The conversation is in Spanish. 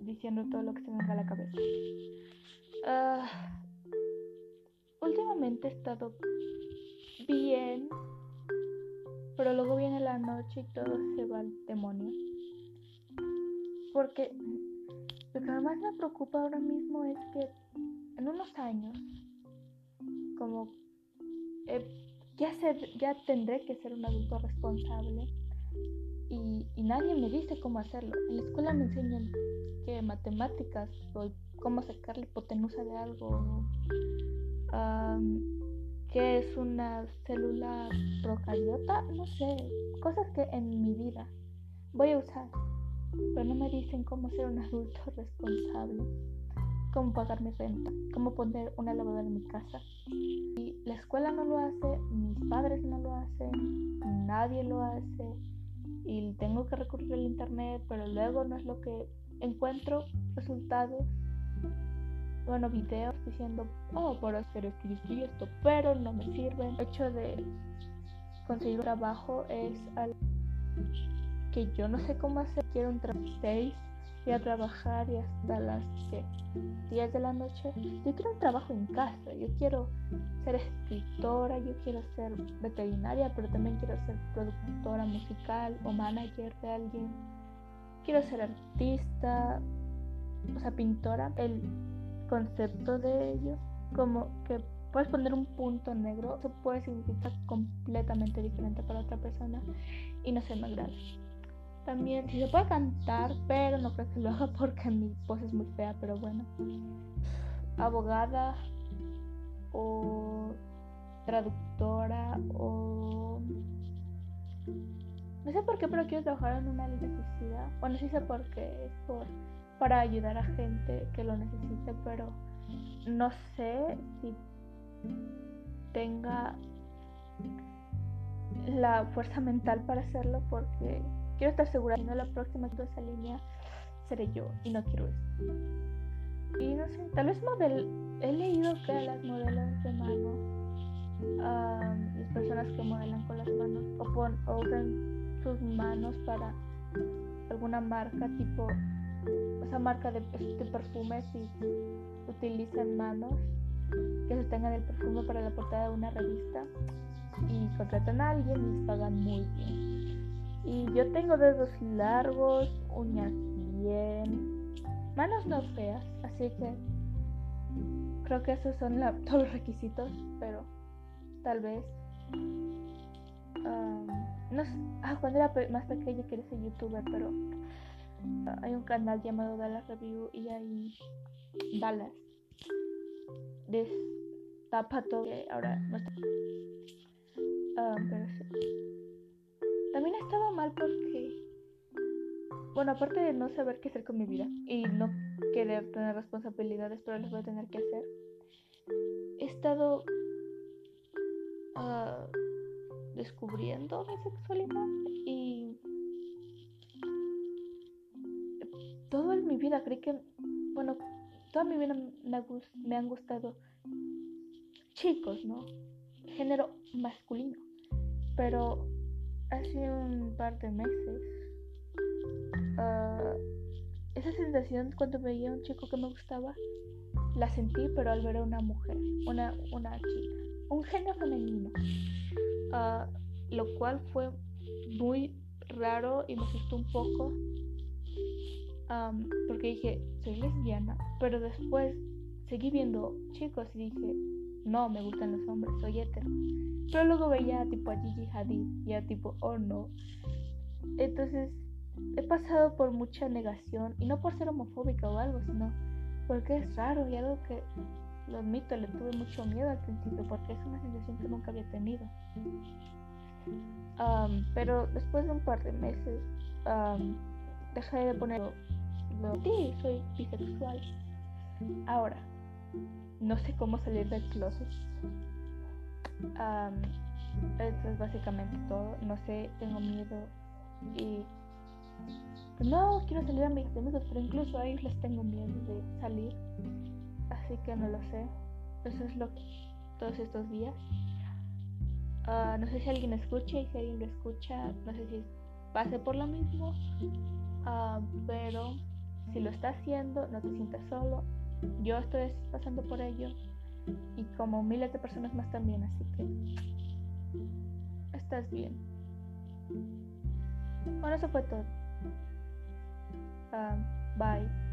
diciendo todo lo que se me venga a la cabeza. Ah, últimamente he estado bien, pero luego viene la noche y todo se va al demonio. Porque lo que más me preocupa ahora mismo es que en unos años, como eh, ya, ser, ya tendré que ser un adulto responsable, y, nadie me dice cómo hacerlo. En la escuela me enseñan que matemáticas o cómo sacar la hipotenusa de algo, qué es una célula procariota, no sé, cosas que en mi vida voy a usar, pero no me dicen cómo ser un adulto responsable, cómo pagar mi renta, cómo poner una lavadora en mi casa. Y la escuela no lo hace, mis padres no lo hacen, nadie lo hace y tengo que recurrir al internet, pero luego no es lo que encuentro resultados, bueno, videos diciendo, oh, por hacer esto y esto y esto, pero no me sirven. El hecho de conseguir trabajo es algo que yo no sé cómo hacer. Quiero un trabajo 6 y a trabajar y hasta las 10 de la noche. Yo quiero un trabajo en casa, yo quiero ser escritora, yo quiero ser veterinaria, pero también quiero ser productora musical o manager de alguien. Quiero ser artista, o sea, pintora. El concepto de ello, como que puedes poner un punto negro, eso puede significar completamente diferente para otra persona y no se me agrada. También, si se puede cantar, pero no creo que lo haga porque mi voz es muy fea, pero bueno. Abogada o traductora o... No sé por qué, pero quiero trabajar en una necesidad. Bueno, sí sé por qué, es por, para ayudar a gente que lo necesite, pero no sé si tenga la fuerza mental para hacerlo porque Quiero estar segura que no la próxima de esa línea seré yo y no quiero eso. Y no sé, tal vez model he leído que las modelos de mano, las personas que modelan con las manos o, pon, usan sus manos para alguna marca tipo, esa marca de, de perfumes y utilizan manos que sostengan el perfume para la portada de una revista y contratan a alguien y les pagan muy bien. Yo tengo dedos largos, uñas bien, manos no feas, así que creo que esos son todos los requisitos, pero tal vez... no sé, ah, cuando era más pequeña quería ser youtuber, pero ah, hay un canal llamado Dallas Review y hay Dallas destapa todo ahora no está. pero sí. También estaba mal porque, bueno, aparte de no saber qué hacer con mi vida y no querer tener responsabilidades, pero las voy a tener que hacer, he estado uh, descubriendo mi sexualidad y todo mi vida creí que, bueno, toda mi vida me han gustado chicos, ¿no? Género masculino. Pero hace un par de meses, uh, esa sensación cuando veía a un chico que me gustaba, la sentí, pero al ver a una mujer, una, una chica, un género femenino, uh, lo cual fue muy raro y me asustó un poco, um, porque dije, soy lesbiana, pero después seguí viendo chicos y dije, no, me gustan los hombres, soy hetero. Pero luego veía tipo a Gigi Hadid y a tipo, oh no. Entonces, he pasado por mucha negación, y no por ser homofóbica o algo, sino porque es raro y algo que, lo admito, le tuve mucho miedo al principio, porque es una sensación que nunca había tenido. pero después de un par de meses, dejé de poner lo, sí, soy bisexual. Ahora, no sé cómo salir del closet. eso es básicamente todo. No sé, tengo miedo y no quiero salir a mis amigos, pero incluso a ellos les tengo miedo de salir. Así que no lo sé. Eso es lo que todos estos días. Ah, no sé si alguien escucha y si alguien lo escucha, no sé si pase por lo mismo. Ah, pero si lo está haciendo, no te sientas solo yo estoy pasando por ello Y como miles de personas más también, así que estás bien. Bueno, eso fue todo. Ah, bye.